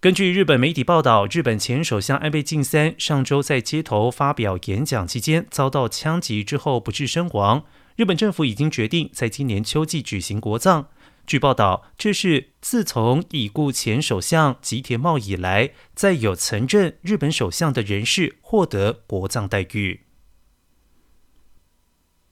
根据日本媒体报道日本前首相安倍晋三上周在街头发表演讲期间遭到枪击之后不治身亡。日本政府已经决定在今年秋季举行国葬。据报道这是自从已故前首相吉田茂以来在有曾任日本首相的人士获得国葬待遇。